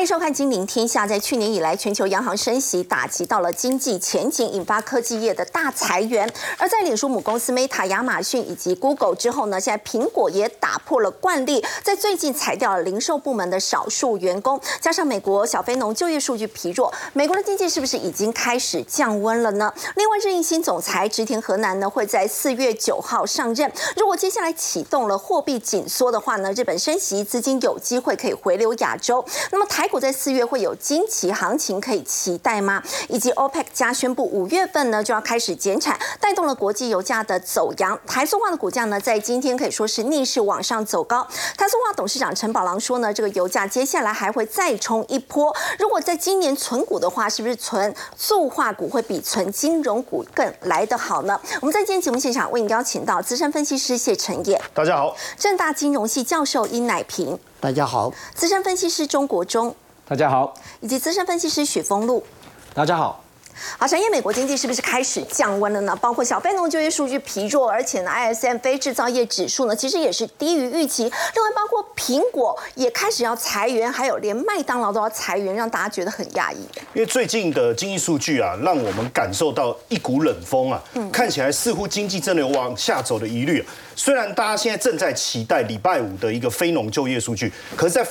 欢迎收看《金陵天下》。在去年以来，全球央行升息打击到了经济前景，引发科技业的大裁员。而在脸书母公司 Meta、亚马逊以及 Google 之后呢，现在苹果也打破了惯例，在最近裁掉了零售部门的少数员工。加上美国小非农就业数据疲弱，美国的经济是不是已经开始降温了呢？另外，任意新总裁植田河南呢会在四月九号上任。如果接下来启动了货币紧缩的话呢，日本升息资金有机会可以回流亚洲。那么台股在四月会有惊奇行情可以期待吗？以及 OPEC 加宣布五月份呢就要开始减产，带动了国际油价的走阳。台塑化的股价呢在今天可以说是逆势往上走高。台塑化董事长陈宝郎说呢，这个油价接下来还会再冲一波。如果在今年存股的话，是不是存塑化股会比存金融股更来得好呢？我们在今天节目现场为你邀请到资深分析师谢承业，大家好；正大金融系教授殷乃平。大家好，资深分析师钟国忠，大家好，以及资深分析师许峰路，大家好。好，产业美国经济是不是开始降温了呢？包括小非农就业数据疲弱，而且呢，ISM 非制造业指数呢，其实也是低于预期。另外，包括苹果也开始要裁员，还有连麦当劳都要裁员，让大家觉得很压抑。因为最近的经济数据啊，让我们感受到一股冷风啊，看起来似乎经济真的有往下走的疑虑。虽然大家现在正在期待礼拜五的一个非农就业数据，可是，在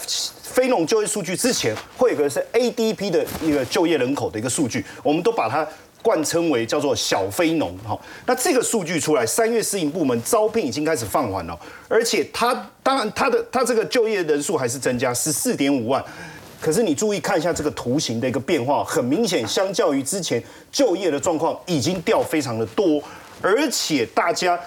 非农就业数据之前，会有个是 ADP 的一个就业人口的一个数据，我们都把它冠称为叫做小非农哈。那这个数据出来，三月私营部门招聘已经开始放缓了，而且它当然它的它这个就业人数还是增加十四点五万，可是你注意看一下这个图形的一个变化，很明显，相较于之前就业的状况已经掉非常的多，而且大家。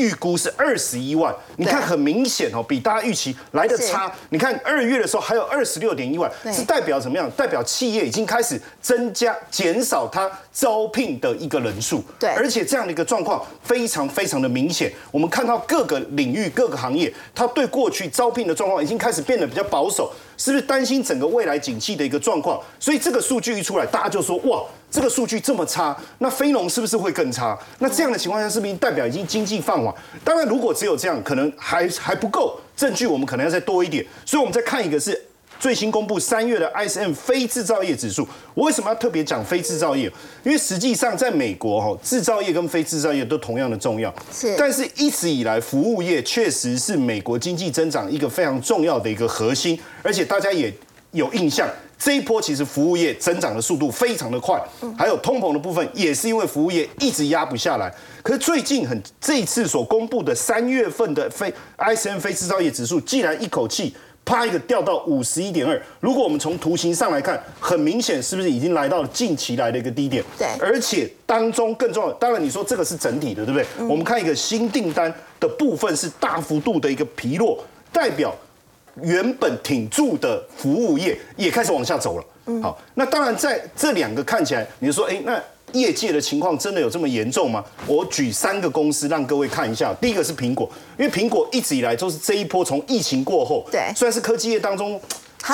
预估是二十一万，你看很明显哦，比大家预期来的差。你看二月的时候还有二十六点一万，是代表怎么样？代表企业已经开始增加、减少它招聘的一个人数。对，而且这样的一个状况非常非常的明显。我们看到各个领域、各个行业，它对过去招聘的状况已经开始变得比较保守。是不是担心整个未来景气的一个状况？所以这个数据一出来，大家就说哇，这个数据这么差，那非农是不是会更差？那这样的情况下，是不是代表已经经济放缓？当然，如果只有这样，可能还还不够证据，我们可能要再多一点。所以我们再看一个是。最新公布三月的 ISM 非制造业指数，我为什么要特别讲非制造业？因为实际上在美国哈，制造业跟非制造业都同样的重要。是，但是一直以来，服务业确实是美国经济增长一个非常重要的一个核心，而且大家也有印象，这一波其实服务业增长的速度非常的快，还有通膨的部分也是因为服务业一直压不下来。可是最近很这一次所公布的三月份的非 ISM 非制造业指数，竟然一口气。啪一个掉到五十一点二，如果我们从图形上来看，很明显是不是已经来到了近期来的一个低点？对，而且当中更重要，当然你说这个是整体的，对不对？我们看一个新订单的部分是大幅度的一个疲弱，代表原本挺住的服务业也开始往下走了。嗯，好，那当然在这两个看起来，你说哎那。业界的情况真的有这么严重吗？我举三个公司让各位看一下。第一个是苹果，因为苹果一直以来都是这一波从疫情过后，对，虽然是科技业当中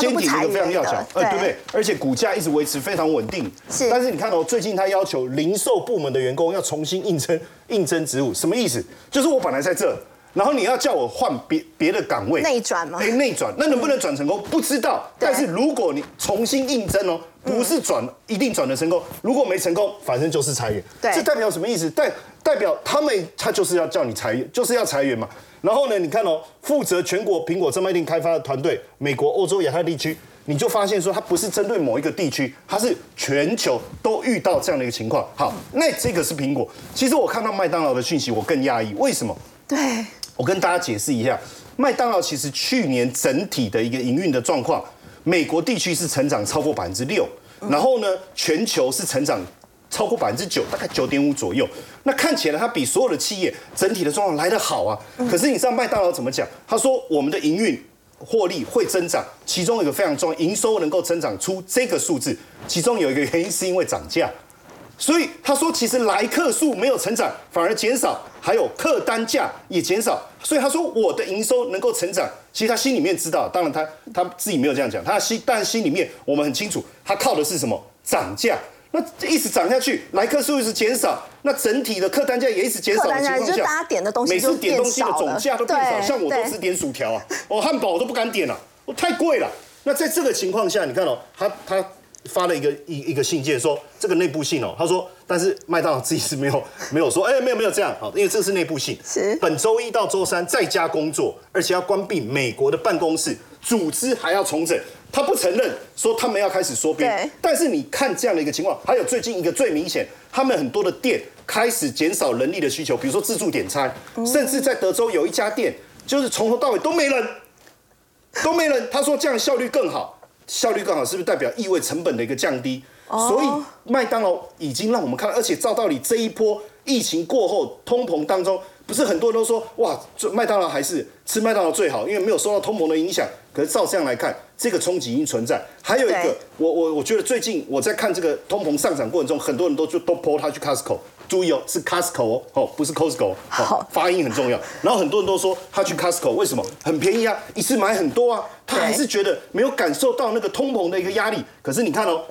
坚挺的非常要强，呃，对不对？而且股价一直维持非常稳定。是，但是你看到最近他要求零售部门的员工要重新应征应征职务，什么意思？就是我本来在这。然后你要叫我换别别的岗位，内转吗？哎，内转，那能不能转成功？不知道。但是如果你重新应征哦，不是转一定转的成功。如果没成功，反正就是裁员。对，这代表什么意思？代代表他们他就是要叫你裁员，就是要裁员嘛。然后呢，你看哦，负责全国苹果专卖店开发的团队，美国、欧洲、亚太地区，你就发现说，它不是针对某一个地区，它是全球都遇到这样的一个情况。好，那这个是苹果。其实我看到麦当劳的讯息，我更讶异。为什么？对。我跟大家解释一下，麦当劳其实去年整体的一个营运的状况，美国地区是成长超过百分之六，然后呢，全球是成长超过百分之九，大概九点五左右。那看起来它比所有的企业整体的状况来得好啊。可是你知道麦当劳怎么讲？他说我们的营运获利会增长，其中一个非常重要，营收能够增长出这个数字，其中有一个原因是因为涨价。所以他说，其实来客数没有成长，反而减少，还有客单价也减少。所以他说，我的营收能够成长，其实他心里面知道，当然他他自己没有这样讲，他心但心里面我们很清楚，他靠的是什么？涨价。那一直涨下去，来客数一直减少，那整体的客单价也一直减少的情况下，大家点的东西每次点东西的总价都变少。像我都只点薯条啊，我汉堡我都不敢点了，我太贵了。那在这个情况下，你看哦，他他发了一个一一个信件说这个内部信哦，他说，但是麦当劳自己是没有 没有说，哎，没有没有这样，好，因为这是内部信。是。本周一到周三在家工作，而且要关闭美国的办公室，组织还要重整。他不承认说他们要开始缩编，但是你看这样的一个情况，还有最近一个最明显，他们很多的店开始减少人力的需求，比如说自助点餐，甚至在德州有一家店，就是从头到尾都没人，都没人。他说这样效率更好，效率更好是不是代表意味成本的一个降低？所以麦当劳已经让我们看到，而且照道理这一波疫情过后通膨当中，不是很多人都说哇，这麦当劳还是吃麦当劳最好，因为没有受到通膨的影响。可是照这样来看，这个冲击已经存在。还有一个，我我我觉得最近我在看这个通膨上涨过程中，很多人都就都 po 他去 Costco，注意哦，是 Costco 哦，哦不是 Costco，好哦，发音很重要。然后很多人都说他去 Costco 为什么很便宜啊，一次买很多啊，他还是觉得没有感受到那个通膨的一个压力。可是你看哦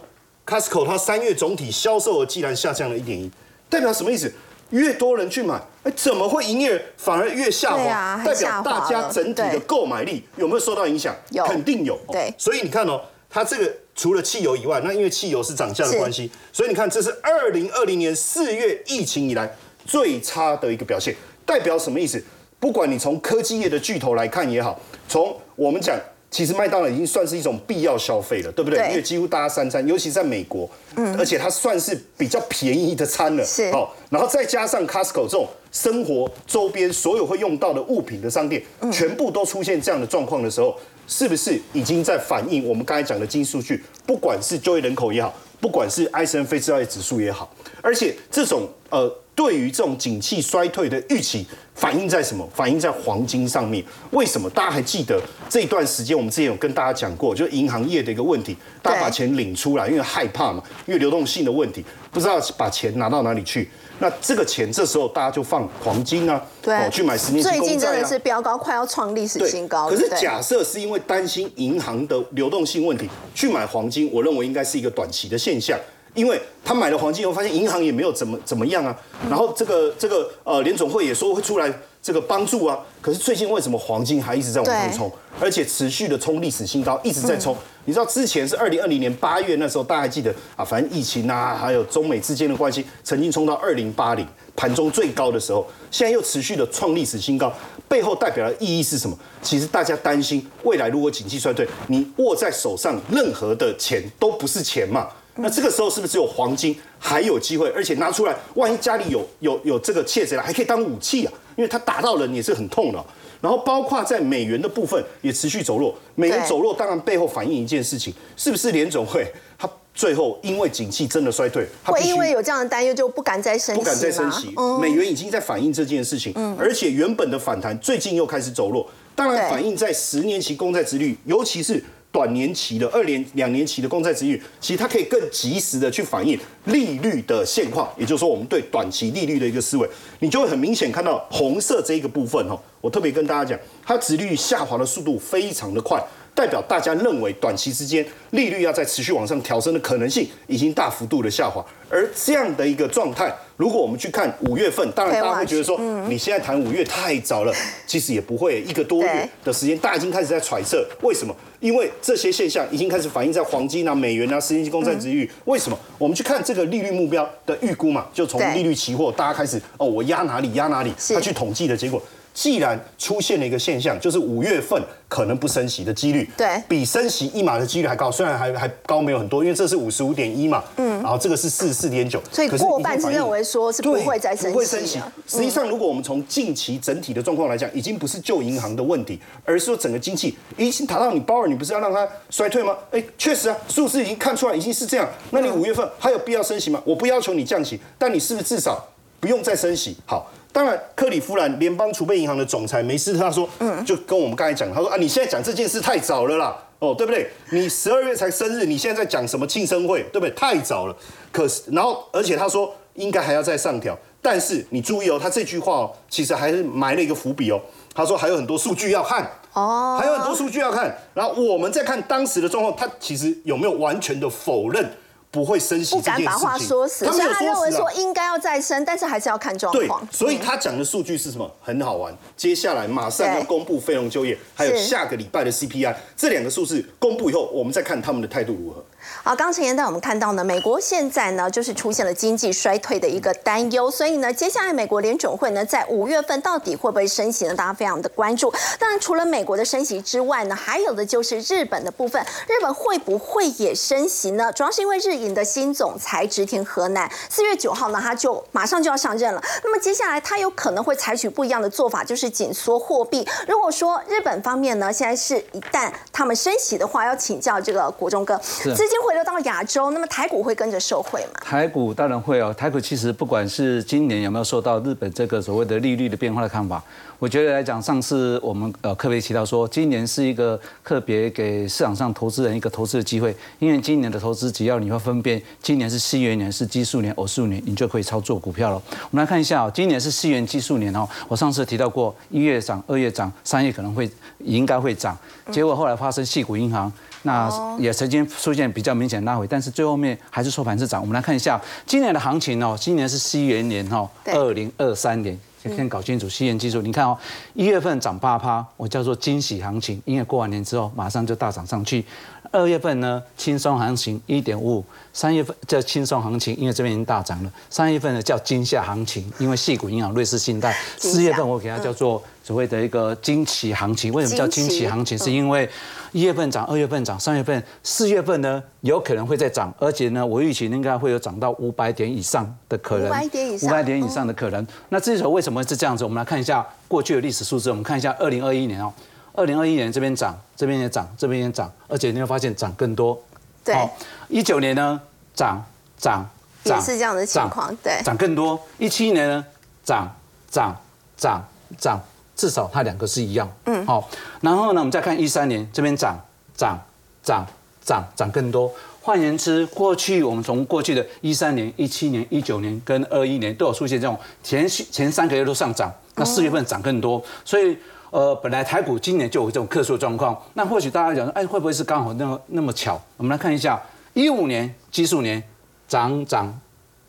，Costco 它三月总体销售额既然下降了一点一，代表什么意思？越多人去买，哎，怎么会营业反而越下滑？代表大家整体的对购买力有没有受到影响？有肯定有。哦对所以你看哦，它这个除了汽油以外，那因为汽油是涨价的是关系，所以你看这是二零二零年四月疫情以来最差的一个表现，代表什么意思？不管你从科技业的巨头来看也好，从我们讲。其实麦当劳已经算是一种必要消费了，对不对？对因为几乎大家三餐，尤其在美国，嗯，而且它算是比较便宜的餐了，是好，然后再加上 Costco 这种生活周边所有会用到的物品的商店，全部都出现这样的状况的时候，是不是已经在反映我们刚才讲的经济数据？不管是就业人口也好，不管是埃森非制造业指数也好，而且这种呃，对于这种景气衰退的预期，反映在什么？反映在黄金上面。为什么？大家还记得这一段时间，我们之前有跟大家讲过，就是银行业的一个问题，大家把钱领出来，因为害怕嘛，因为流动性的问题，不知道把钱拿到哪里去。那这个钱这时候大家就放黄金啊，对哦，去买十年期最公债啊近真的是。飙高，快要创历史，新高了。可是假设是因为担心银行的流动性问题去买黄金，我认为应该是一个短期的现象。因为他买了黄金以后，发现银行也没有怎么怎么样啊，然后这个这个呃联总会也说会出来这个帮助啊，可是最近为什么黄金还一直在往上对冲，而且持续的冲历史新高，一直在冲。你知道之前是二零二零年八月那时候，大家还记得啊，反正疫情啊，还有中美之间的关系，曾经冲到二零八零盘中最高的时候，现在又持续的创历史新高，背后代表的意义是什么？其实大家担心未来如果经济衰退，你握在手上任何的钱都不是钱嘛。那这个时候是不是只有黄金还有机会？而且拿出来，万一家里有有有这个窃贼了，还可以当武器啊，因为他打到人也是很痛的。然后包括在美元的部分也持续走弱，美元走弱当然背后反映一件事情，是不是联总会它最后因为景气真的衰退，它会因为有这样的担忧就不敢再升息不敢再升息美元已经在反映这件事情，而且原本的反弹最近又开始走弱，当然反映在十年期公债殖率，尤其是短年期的二年、两年期的公债殖率，其实它可以更及时的去反映利率的现况，也就是说我们对短期利率的一个思维，你就会很明显看到红色这一个部分哈，我特别跟大家讲，它殖率下滑的速度非常的快。代表大家认为短期之间利率要在持续往上调升的可能性已经大幅度的下滑，而这样的一个状态，如果我们去看五月份，当然大家会觉得说，你现在谈五月太早了，其实也不会一个多月的时间，大家已经开始在揣测为什么？因为这些现象已经开始反映在黄金啊、美元啊、十年期公债殖率。为什么？我们去看这个利率目标的预估嘛，就从利率期货，大家开始哦，我压哪里压哪里，他去统计的结果。既然出现了一个现象，就是五月份可能不升息的几率，对比升息一码的几率还高，虽然还还高没有很多，因为这是五十五点一嘛，嗯，然后这个是四十四点九，所以可过半是认为说是不对会再升息不会升息了。实际上，如果我们从近期整体的状况来讲，已经不是旧银行的问题，而是说整个经济已经达到你鲍尔，你不是要让它衰退吗？哎，确实啊，数字已经看出来已经是这样。那你五月份还有必要升息吗？我不要求你降息，但你是不是至少不用再升息？好。当然，克里夫兰联邦储备银行的总裁梅斯特他说，嗯，就跟我们刚才讲，他说啊，你现在讲这件事太早了啦，哦，对不对？你十二月才生日，你现在在讲什么庆生会，对不对？太早了。可是，然后而且他说应该还要再上调，但是你注意哦，他这句话哦，其实还是埋了一个伏笔哦。他说还有很多数据要看，哦，还有很多数据要看。然后我们再看当时的状况，他其实有没有完全的否认不会升息不敢把话说死，所以他认为说应该要再升，但是还是要看状况。对，所以他讲的数据是什么？很好玩。接下来马上要公布非农就业，还有下个礼拜的 CPI，这两个数字公布以后，我们再看他们的态度如何。好，刚陈言带我们看到呢，美国现在呢就是出现了经济衰退的一个担忧，所以呢，接下来美国联准会呢在五月份到底会不会升息呢？大家非常的关注。当然，除了美国的升息之外呢，还有的就是日本的部分，日本会不会也升息呢？主要是因为日银的新总裁直田河南四月九号呢，他就马上就要上任了。那么接下来他有可能会采取不一样的做法，就是紧缩货币。如果说日本方面呢，现在是一旦他们升息的话，要请教这个国中哥，资金回流到亚洲，那么台股会跟着受惠吗？台股当然会哦。台股其实不管是今年有没有受到日本这个所谓的利率的变化的看法。我觉得来讲，上次我们呃特别提到说，今年是一个特别给市场上投资人一个投资的机会，因为今年的投资只要你会分辨今年是西元年是奇数年偶数年，你就可以操作股票了。我们来看一下哦，今年是西元奇数年哦，我上次提到过一月涨，二月涨，三月可能会应该会涨，结果后来发生细股银行，那也曾经出现比较明显拉回，但是最后面还是收盘是涨。我们来看一下今年的行情哦，今年是西元年哦，二零二三年。先搞清楚西元技术，你看哦，一月份涨八趴，我叫做惊喜行情，因为过完年之后马上就大涨上去。二月份呢，轻松行情一点五五，三月份叫轻松行情，因为这边已经大涨了。三月份呢叫惊吓行情，因为细股银行、瑞士信贷。四月份我给它叫做所谓的一个惊奇行情，为什么叫惊奇行情？是因为一月份涨，二月份涨，三月份、四月份呢有可能会再涨，而且呢我预期应该会有涨到五百点以上的可能，五百点以上，五百点以上的可能。那至少为什么是这样子？我们来看一下过去的历史数字，我们看一下二零二一年哦。二零二一年这边涨，这边也涨，这边也涨，而且你会发现涨更多。对，一九年呢涨涨涨，也是这样的情况，对，涨更多。一七年呢涨涨涨涨，至少它两个是一样。嗯，好。然后呢，我们再看一三年这边涨涨涨涨涨更多。换言之，过去我们从过去的一三年、一七年、一九年跟二一年都有出现这种前前三个月都上涨，那四月份涨更多，所以。呃，本来台股今年就有这种特殊状况，那或许大家讲说，哎，会不会是刚好那么那么巧？我们来看一下，一五年基数年涨涨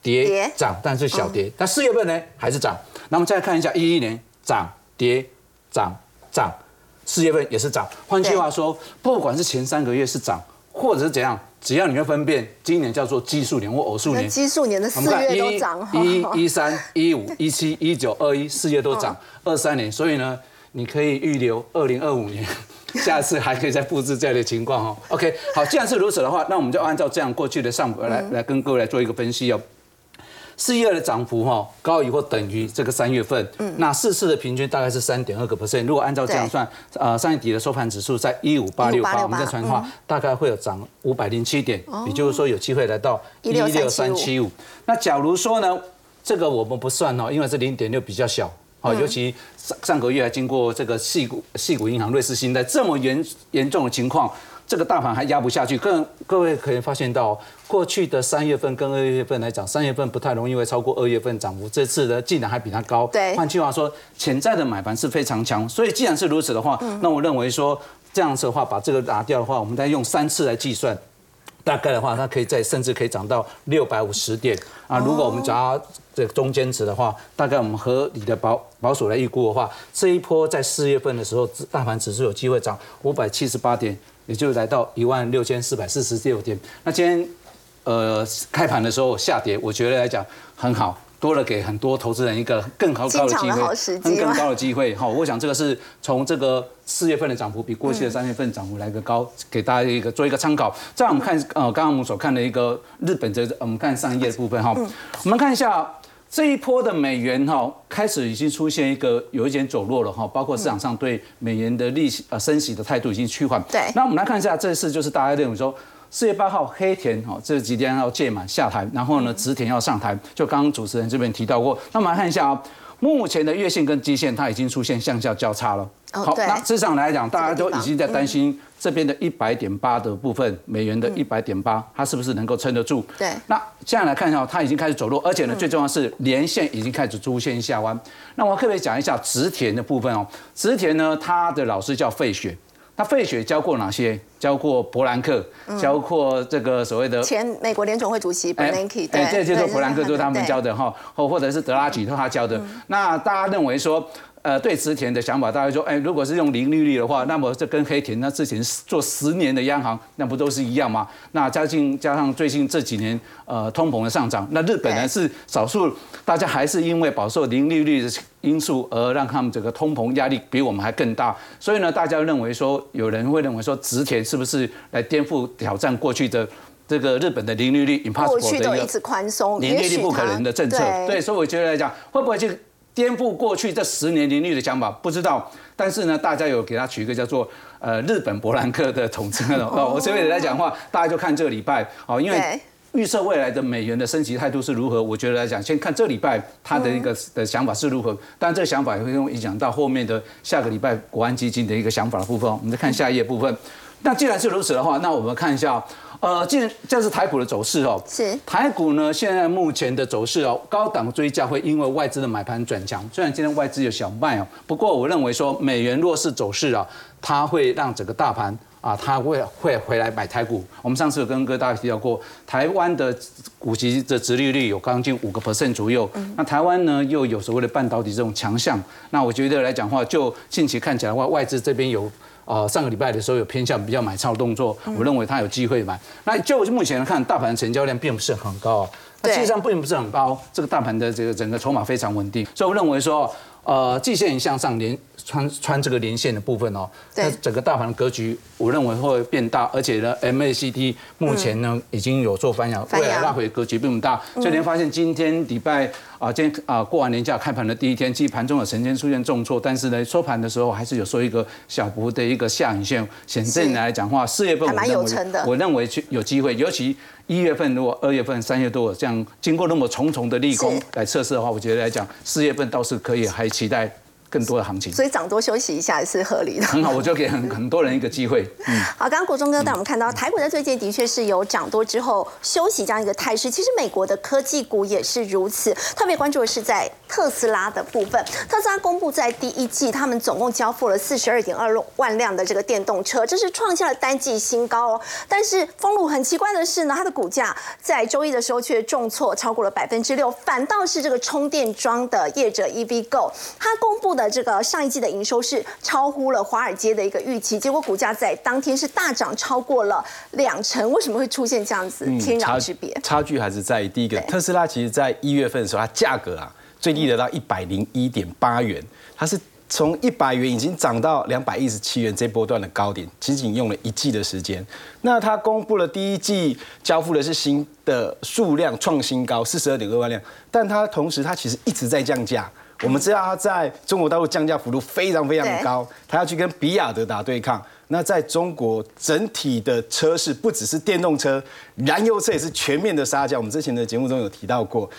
跌涨，但是小跌，但四月份呢还是涨。那我们再看一下一一年涨跌涨涨，四月份也是涨。换句话说，不管是前三个月是涨，或者是怎样，只要你会分辨，今年叫做奇数年或偶数年，奇数年的四月都涨，一一三一五一七一九二一四月都涨，二三年，所以呢。你可以预留二零二五年，下次还可以再复制这样的情况哦。OK，好，既然是如此的话，那我们就按照这样过去的上来来跟各位来做一个分析哦。四月的涨幅哈高于或等于这个三月份，嗯，那四次的平均大概是三点二个 percent。如果按照这样算，呃，三月底的收盘指数在一五八六八，我们再算的话，大概会有涨五百零七点，也就是说有机会来到一六三七五。那假如说呢，这个我们不算哦，因为这零点六比较小。好，尤其上上个月还经过这个细股细股银行、瑞士信贷这么严严重的情况，这个大盘还压不下去。各各位可以发现到，过去的三月份跟二月份来讲，三月份不太容易会超过二月份涨幅，这次呢竟然还比它高。对，换句话说，潜在的买盘是非常强。所以既然是如此的话，那我认为说这样子的话，把这个拿掉的话，我们再用三次来计算。大概的话，它可以在甚至可以涨到六百五十点啊！如果我们抓这中间值的话，大概我们合理的保保守来预估的话，这一波在四月份的时候，大盘指数有机会涨五百七十八点，也就来到一万六千四百四十六点。那今天呃开盘的时候下跌，我觉得来讲很好。多了给很多投资人一个更高高的机会，更高的机会。好，我想这个是从这个四月份的涨幅比过去的三月份涨幅来个高，给大家一个做一个参考。再我们看呃，刚刚我们所看的一个日本的，我们看上一页的部分哈，我们看一下这一波的美元哈，开始已经出现一个有一点走弱了哈，包括市场上对美元的利息呃升息的态度已经趋缓。对，那我们来看一下这次就是大家认为说。四月八号，黑田哦这几天要届满下台，然后呢，植田要上台。就刚刚主持人这边提到过，那我们来看一下啊，目前的月线跟基线它已经出现向下交叉了。好，那市场来讲，大家都已经在担心这边的一百点八的部分，美元的一百点八，它是不是能够撑得住？对。那现在来看一下，它已经开始走弱，而且呢，最重要是连线已经开始出现下弯。那我特别讲一下植田的部分哦，植田呢，他的老师叫费雪，那费雪教过哪些？教过伯兰克，教过这个所谓的前美国联总会主席 Bernanke，哎，这就是伯兰克，对就是他们教的哈，或或者是德拉吉，都他教的。那大家认为说，呃，对植田的想法，大家说，哎，如果是用零利率的话，那么这跟黑田那之前做十年的央行，那不都是一样吗？那加进加上最近这几年呃通膨的上涨，那日本呢是少数，大家还是因为饱受零利率的因素而让他们这个通膨压力比我们还更大，所以呢，大家认为说，有人会认为说，植田是不是来颠覆挑战过去的这个日本的零利率过去都一直宽松，零利率不可能的政策。它对，所以我觉得来讲，会不会去颠覆过去这十年零利率的想法？不知道。但是呢，大家有给他取一个叫做呃日本伯兰克的统称 哦。我这边来讲的话，大家就看这个礼拜哦，因为对。预测未来的美元的升级态度是如何？我觉得来讲，先看这礼拜他的一个的想法是如何。当然，这个想法也会影响到后面的下个礼拜国安基金的一个想法的部分。我们再看下一页部分。那既然是如此的话，那我们看一下，呃，既然这是台股的走势哦，是台股呢，现在目前的走势哦，高档追价会因为外资的买盘转强。虽然今天外资有小卖哦，不过我认为说美元弱势走势啊，它会让整个大盘啊，它会会回来买台股。我们上次有跟各位大家提到过，台湾的股息的殖利率有将近五个 percent 左右。那台湾呢又有所谓的半导体这种强项，那我觉得来讲话，就近期看起来的话，外资这边有。呃，上个礼拜的时候有偏向比较买超的动作，我认为它有机会买。那就目前来看，大盘成交量并不是很高啊，那实际上并不是很高，这个大盘的这个整个筹码非常稳定，所以我认为说，呃，季线向上连穿穿这个连线的部分哦，对。那整个大盘的格局，我认为会变大，而且呢，MACD 目前呢、已经有做翻扬，未来拉回格局并不大，所以你会发现今天礼拜啊，今天啊过完年假开盘的第一天，其实盘中有曾经出现重挫，但是呢，收盘的时候还是有收一个小幅的一个下影线，显正来讲话，四月份我认为我认为去有机会，尤其一月份如果二月份、三月多这样经过那么重重的利空来测试的话，我觉得来讲四月份倒是可以，还期待更多的行情。所以涨多休息一下是合理的。很好，我就给很很多人一个机会。嗯，好，刚刚国忠哥带我们看到台股在最近的确是有涨多之后休息这样一个态势。其实美国的科技股也是如此，特别关注的是在特斯拉的部分。特斯拉公布在第一季，他们总共交付了四十二点二万辆的这个电动车，这是创下了单季新高哦。但是封路很奇怪的是呢，它的股价在周一的时候却重挫超过了百分之六，反倒是这个充电桩的业者 EVgo，它公布的这个上一季的营收是超乎了华尔街的一个预期，结果股价在当天是大涨超过了两成。为什么会出现这样子天壤之别？差距还是在于第一个，特斯拉其实在一月份的时候，它价格啊最低得到一百零一点八元，它是从一百元已经涨到两百一十七元这波段的高点，仅仅用了一季的时间。那它公布了第一季交付的是新的数量创新高，四十二点二万辆，但它同时它其实一直在降价。我们知道它在中国大陆降价幅度非常非常对高，它要去跟比亚德打对抗。那在中国整体的车市不只是电动车，燃油车也是全面的杀价。我们之前的节目中有提到过，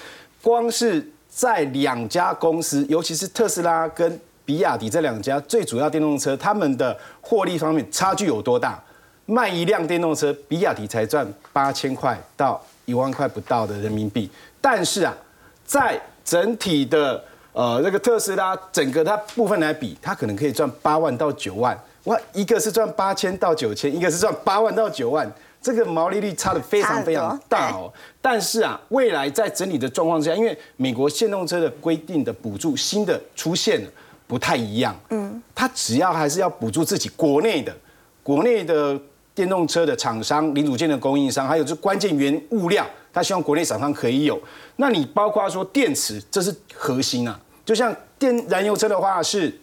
光是在两家公司，尤其是特斯拉跟比亚迪这两家最主要电动车，他们的获利方面差距有多大？卖一辆电动车，比亚迪才赚八千块到一万块不到的人民币，但是啊，在整体的呃那个特斯拉整个它部分来比，它可能可以赚八万到九万。哇，一个是赚八千到九千，一个是赚八万到九万，这个毛利率差的非常非常大哦。但是啊，未来在整理的状况之下，因为美国电动车的规定的补助新的出现了，不太一样。嗯，它只要还是要补助自己国内的国内的电动车的厂商、零组件的供应商，还有这关键原物料，它希望国内厂商可以有。那你包括说电池，这是核心啊。就像电燃油车的话是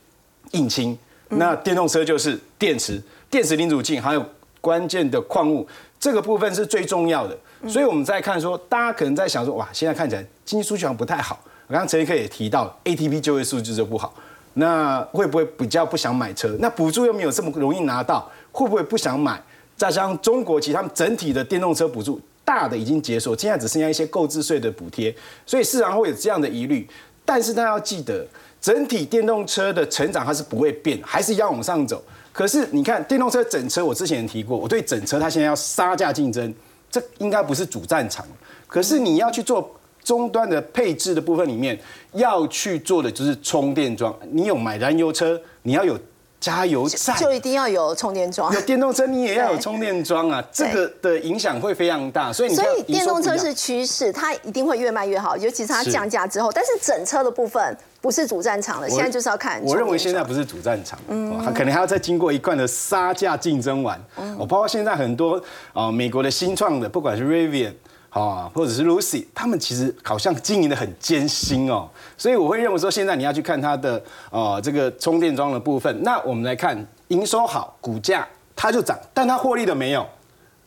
引擎，那电动车就是电池、电池零组件，还有关键的矿物，这个部分是最重要的。所以我们在看说，大家可能在想说，哇，现在看起来经济数据好像不太好。我刚刚陈一科也提到，ATP 就业数据就不好。那会不会比较不想买车？那补助又没有这么容易拿到，会不会不想买？再加上中国其实他们整体的电动车补助大的已经结束，现在只剩下一些购置税的补贴，所以市场会有这样的疑虑。但是大家要记得，整体电动车的成长它是不会变，还是要往上走。可是你看电动车整车，我之前提过，我对整车它现在要杀价竞争，这应该不是主战场。可是你要去做终端的配置的部分里面，要去做的就是充电桩。你有买燃油车，你要有加油站，就一定要有充电桩有。电动车，你也要有充电桩啊，这个的影响会非常大。所以你所以电动车是趋势，它一定会越卖越好，尤其是它降价之后。但是整车的部分不是主战场了，现在就是要看。我认为现在不是主战场，哦它可能还要再经过一贯的杀价竞争完。哦，包括现在很多啊、美国的新创的，不管是 Rivian。啊，或者是 Lucy，他们其实好像经营的很艰辛哦，所以我会认为说，现在你要去看它的呃这个充电桩的部分。那我们来看营收好，股价它就涨，但它获利的没有，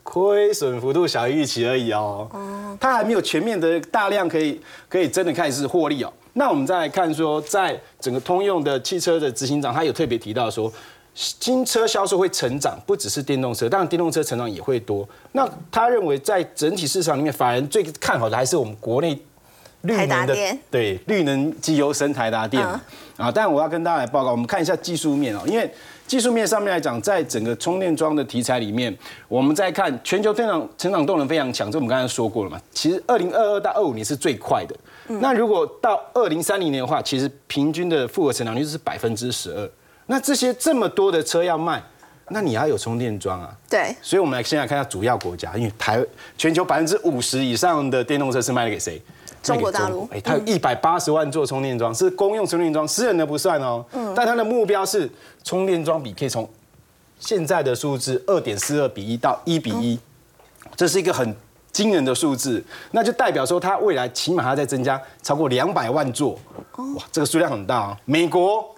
亏损幅度小于预期而已哦。它还没有全面的大量可以可以真的开始获利哦。那我们再来看说，在整个通用的汽车的执行长，他有特别提到说，新车销售会成长，不只是电动车，当然电动车成长也会多。那他认为在整体市场里面，法人最看好的还是我们国内绿能的对绿能机油生台达电嗯啊。但我要跟大家来报告，我们看一下技术面哦，因为技术面上面来讲，在整个充电桩的题材里面，我们在看全球成长成长动能非常强，这我们刚才说过了嘛。其实二零二二到二五年是最快的，那如果到二零三零年的话，其实平均的复合成长率是百分之十二。那这些这么多的车要卖，那你要有充电桩啊。对。所以我们来现在看一下主要国家，因为台全球百分之五十以上的电动车是卖给谁？中国大陆。哎，它有一百八十万座充电桩，是公用充电桩，私人的不算哦。嗯。但它的目标是充电桩比可以从现在的数字二点四二比一到一比一，这是一个很惊人的数字，那就代表说它未来起码还要再增加超过两百万座，哇，这个数量很大啊、美国。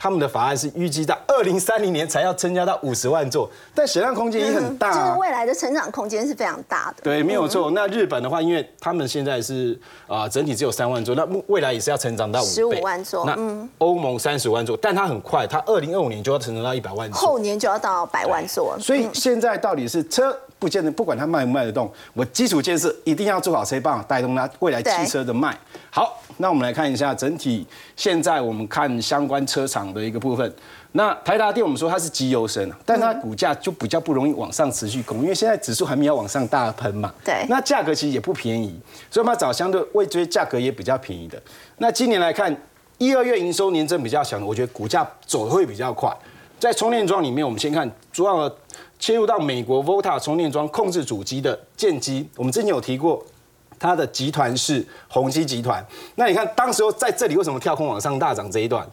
他们的法案是预计到二零三零年才要增加到五十万座，但想象空间也很大、啊。就是未来的成长空间是非常大的。对，没有错。那日本的话，因为他们现在是啊、整体只有三万座，那未来也是要成长到五15倍万座那欧盟三十万座，但它很快，它二零二五年就要成长到一百万座。后年就要到百万座了。所以现在到底是车不见得不管它卖不卖得动，我基础建设一定要做好车，帮我带动它未来汽车的卖。好，那我们来看一下整体，现在我们看相关车厂的一个部分。那台达电我们说它是绩优生，但它股价就比较不容易往上持续攻，因为现在指数还没有往上大喷嘛。对那价格其实也不便宜，所以我们要找相对位追价格也比较便宜的。那今年来看，一二月营收年增比较强的，我觉得股价走得会比较快。在充电桩里面，我们先看主要切入到美国 Volta 充电桩控制主机的建机，我们之前有提过。它的集团是宏基集团，那你看当时候在这里为什么跳空往上大涨这一段？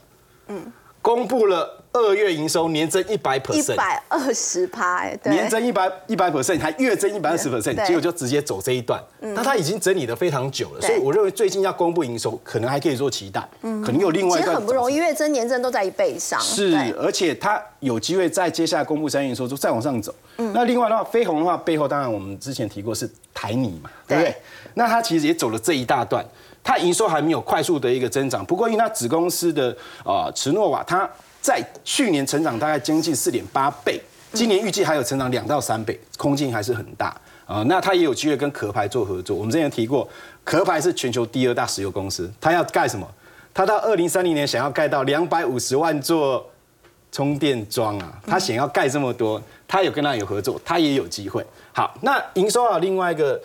嗯，公布了二月营收年增一百一 percent，百二十趴，年增一百一百 percent，还月增一百二十 percent，结果就直接走这一段。那它已经整理的非常久了，所以我认为最近要公布营收，可能还可以做期待，可能有另外一段实很不容易，月增年增都在一倍以上。是，而且它有机会在接下来公布三月营收之后再往上走。那另外的话，飞鸿的话背后当然我们之前提过是台泥嘛，对不对对？那它其实也走了这一大段，它营收还没有快速的一个增长，不过因为它子公司的啊驰诺瓦，它在去年成长大概将近四点八倍，今年预计还有成长两到三倍，空间还是很大。啊、那它也有机会跟壳牌做合作。我们之前提过，壳牌是全球第二大石油公司，它要盖什么？它到二零三零年想要盖到两百五十万座充电桩啊，他想要盖这么多，他有跟他有合作，他也有机会。好，那营收啊，另外一个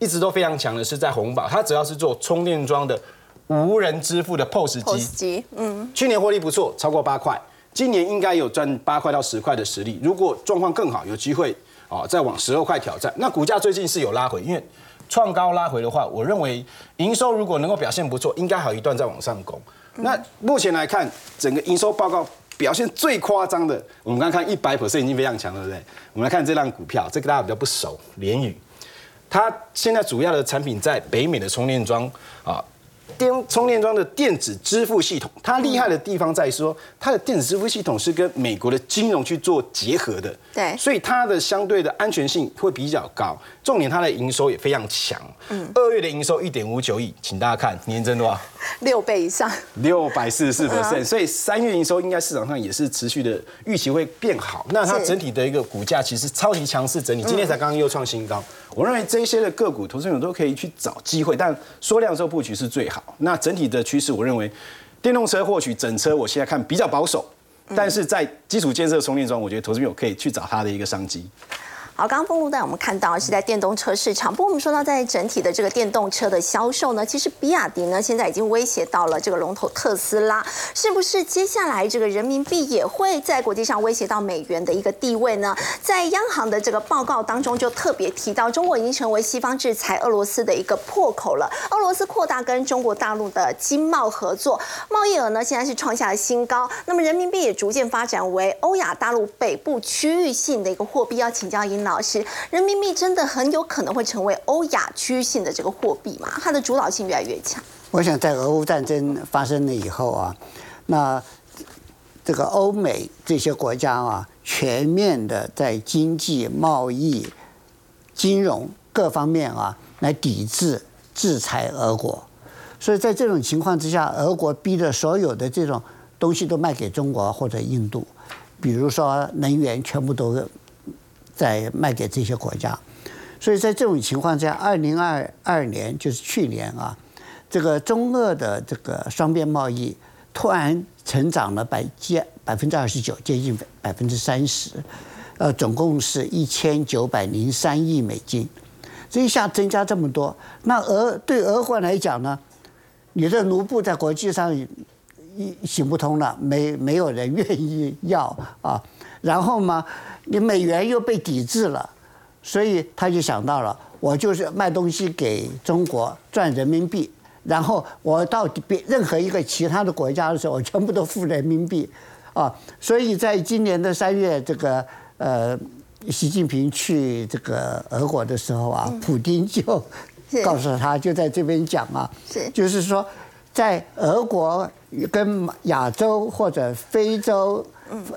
一直都非常强的是在红宝，它主要是做充电桩的无人支付的 POS 机，POS 机，嗯，去年获利不错，超过八块，今年应该有赚八块到十块的实力。如果状况更好，有机会啊再往十二块挑战。那股价最近是有拉回，因为创高拉回的话，我认为营收如果能够表现不错，应该还有一段再往上攻。那目前来看，整个营收报告表现最夸张的，我们刚刚看一百 percent 已经非常强了，对不对？我们来看这档股票，这个大家比较不熟，联宇，它现在主要的产品在北美的充电桩啊。电充电桩的电子支付系统，它厉害的地方在于说，它的电子支付系统是跟美国的金融去做结合的，对所以它的相对的安全性会比较高。重点，它的营收也非常强，嗯，二月的营收一点五九亿，请大家看年增多少？六倍以上，六百四十四 percent，所以三月营收应该市场上也是持续的预期会变好。那它整体的一个股价其实超级强势整理，今天才刚刚又创新高。我认为这一些的个股，投资人都可以去找机会，但缩量之后布局是最好。那整体的趋势，我认为电动车或许整车我现在看比较保守，但是在基础建设充电桩，我觉得投资朋友可以去找它的一个商机。好，刚刚封路带我们看到是在电动车市场，不过我们说到在整体的这个电动车的销售呢，其实比亚迪呢现在已经威胁到了这个龙头特斯拉，是不是接下来这个人民币也会在国际上威胁到美元的一个地位呢？在央行的这个报告当中就特别提到，中国已经成为西方制裁俄罗斯的一个破口了。俄罗斯扩大跟中国大陆的经贸合作，贸易额呢现在是创下了新高，那么人民币也逐渐发展为欧亚大陆北部区域性的一个货币。要请教尹。老师，人民币真的很有可能会成为欧亚区域性的这个货币嘛？它的主导性越来越强。我想在俄乌战争发生了以后啊，那这个欧美这些国家啊，全面的在经济、贸易、金融各方面啊，来抵制、制裁俄国。所以在这种情况之下，俄国逼着所有的这种东西都卖给中国或者印度，比如说能源全部都。在卖给这些国家，所以在这种情况下，二零二二年就是去年啊，这个中俄的这个双边贸易突然成长了百接百分之二十九，接近百分之三十，呃，总共是一千九百零三亿美金，这一下增加这么多，那俄对俄国来讲呢，你的卢布在国际上一行不通了，没没有人愿意要啊，然后嘛。你美元又被抵制了，所以他就想到了，我就是卖东西给中国赚人民币，然后我到别任何一个其他的国家的时候，我全部都付人民币，啊，所以在今年的三月，这个呃，习近平去这个俄国的时候啊，普京就告诉他，就在这边讲啊，就是说，在俄国跟亚洲或者非洲。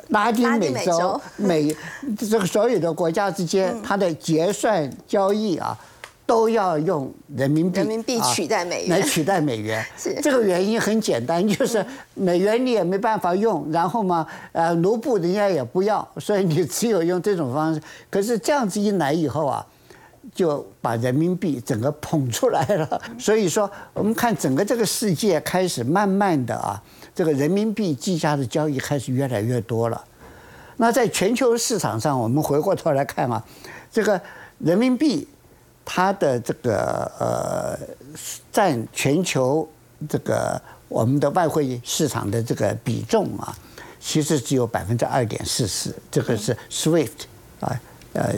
拉丁美洲、美这个所有的国家之间，它的结算交易啊，都要用人民币，人民币取代美元来取代美元。这个原因很简单，就是美元你也没办法用，然后嘛，呃，卢布人家也不要，所以你只有用这种方式。可是这样子一来以后啊，就把人民币整个捧出来了。所以说，我们看整个这个世界开始慢慢的啊。这个人民币计价的交易开始越来越多了。那在全球市场上，我们回过头来看啊，这个人民币它的这个呃占全球这个我们的外汇市场的这个比重啊，其实只有百分之二点四四。这个是 SWIFT 啊呃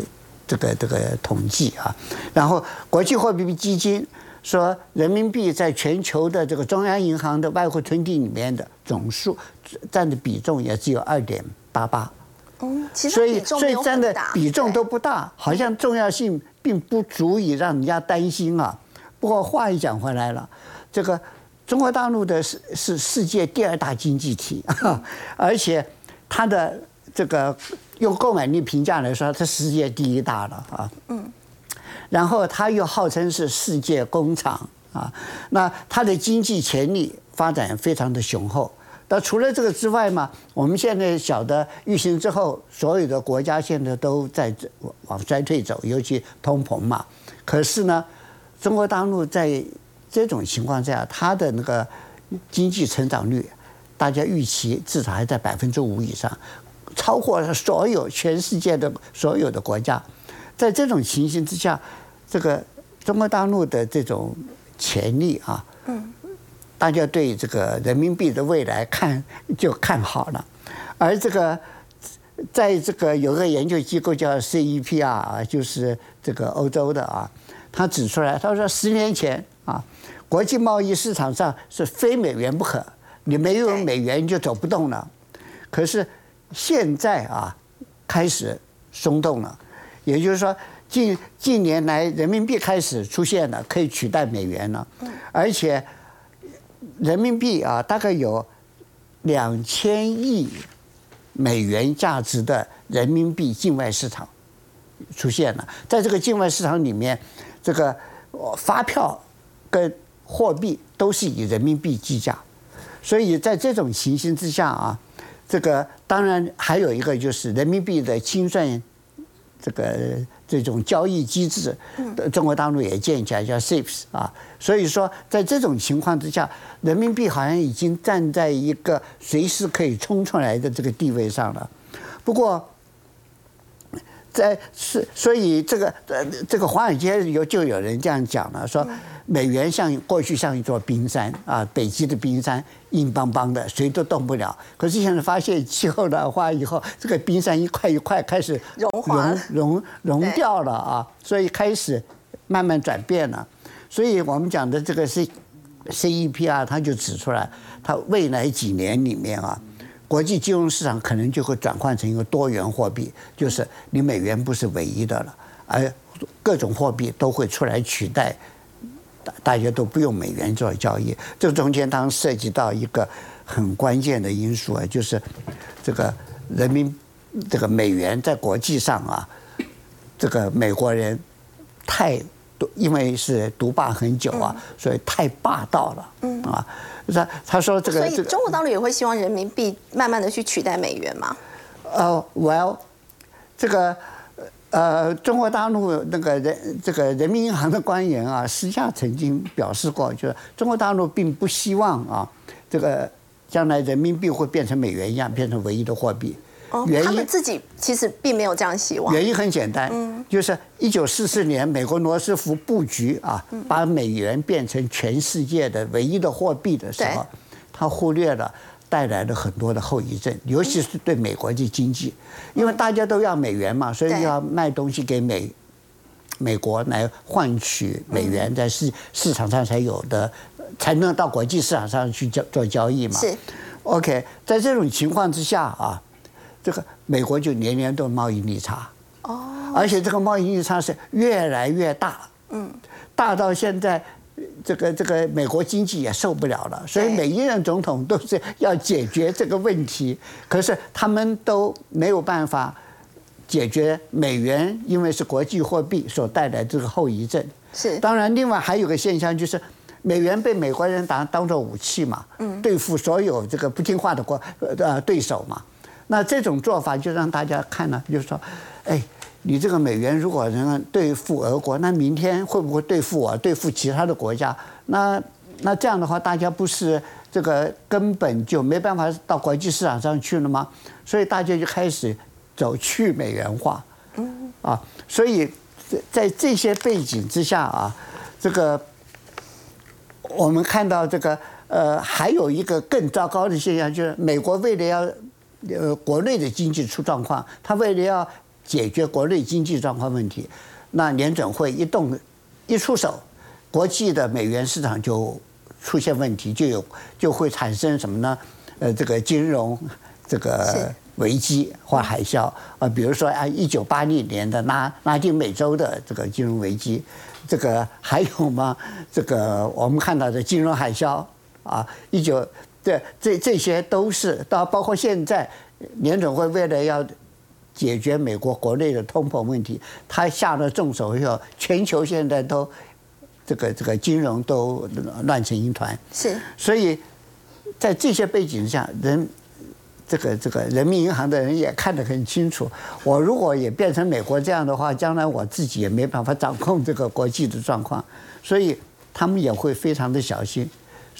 这个这个统计啊。然后国际货币基金。说人民币在全球的这个中央银行的外汇存底里面的总数占的比重也只有二点八八，嗯，所以所以占的比重都不大，好像重要性并不足以让人家担心啊。不过话又讲回来了，这个中国大陆的是是世界第二大经济体，而且它的这个用购买力评价来说，它世界第一大了啊。嗯。然后它又号称是世界工厂啊，那它的经济潜力发展非常的雄厚。那除了这个之外嘛，我们现在晓得疫情之后，所有的国家现在都在往衰退走，尤其通膨嘛。可是呢，中国大陆在这种情况下，它的那个经济成长率，大家预期至少还在百分之五以上，超过了所有全世界的所有的国家。在这种情形之下。这个中国大陆的这种潜力啊，嗯，大家对这个人民币的未来看就看好了，而这个在这个有个研究机构叫 CEPR 啊，就是这个欧洲的啊，他指出来，他说十年前啊，国际贸易市场上是非美元不可，你没有美元就走不动了，可是现在啊开始松动了，也就是说。近近年来，人民币开始出现了，可以取代美元了，而且人民币啊，大概有两千亿美元价值的人民币境外市场出现了。在这个境外市场里面，这个发票跟货币都是以人民币计价，所以在这种情形之下啊，这个当然还有一个就是人民币的清算这个。这种交易机制，中国大陆也建起来叫 SIPS 啊，所以说在这种情况之下，人民币好像已经站在一个随时可以冲出来的这个地位上了。不过，在是，所以这个呃，这个华尔街有就有人这样讲了，说美元像过去像一座冰山啊，北极的冰山硬邦邦的，谁都动不了。可是现在发现气候暖化以后，这个冰山一块一块开始融融融融掉了啊，所以开始慢慢转变了。所以我们讲的这个是 CEPR，它就指出来，它未来几年里面啊。国际金融市场可能就会转换成一个多元货币，就是你美元不是唯一的了，而各种货币都会出来取代，大大家都不用美元做交易。这中间当然涉及到一个很关键的因素啊，就是这个人民这个美元在国际上啊，这个美国人太。因为是独霸很久啊，所以太霸道了。嗯啊，他他说这个，所以中国大陆也会希望人民币慢慢的去取代美元吗？呃，Well，这个呃，中国大陆那个人这个人民银行的官员啊，私下曾经表示过，就是中国大陆并不希望啊，这个将来人民币会变成美元一样，变成唯一的货币。原因他们自己其实并没有这样希望。原因很简单，嗯。就是一九四四年美国罗斯福布局啊，把美元变成全世界的唯一的货币的时候，他忽略了带来了很多的后遗症，尤其是对美国的经济，因为大家都要美元嘛，所以要卖东西给美美国来换取美元，在市市场上才有的，才能到国际市场上去交做交易嘛。是，OK，在这种情况之下啊。这个美国就年年都贸易逆差，哦，而且这个贸易逆差是越来越大，嗯，大到现在，这个这个美国经济也受不了了，所以每一任总统都是要解决这个问题，可是他们都没有办法解决美元，因为是国际货币所带来这个后遗症。是，当然，另外还有个现象就是，美元被美国人当当做武器嘛，嗯，对付所有这个不听话的国呃对手嘛。那这种做法就让大家看了，就是说，哎，你这个美元如果能对付俄国，那明天会不会对付我，对付其他的国家？那那这样的话，大家不是这个根本就没办法到国际市场上去了吗？所以大家就开始走去美元化，嗯，啊，所以在这些背景之下啊，这个我们看到这个呃，还有一个更糟糕的现象，就是美国为了要呃，国内的经济出状况，他为了要解决国内经济状况问题，那联准会一动一出手，国际的美元市场就出现问题，就有就会产生什么呢？呃，这个金融这个危机或海啸啊，比如说啊，一九八零年的拉拉丁美洲的这个金融危机，这个还有吗？这个我们看到的金融海啸啊，一九。对，这这些都是到包括现在，联总会为了要解决美国国内的通膨问题，他下了重手以后，全球现在都这个这个金融都乱成一团。是，所以在这些背景下，人这个这个人民银行的人也看得很清楚，我如果也变成美国这样的话，将来我自己也没办法掌控这个国际的状况，所以他们也会非常的小心。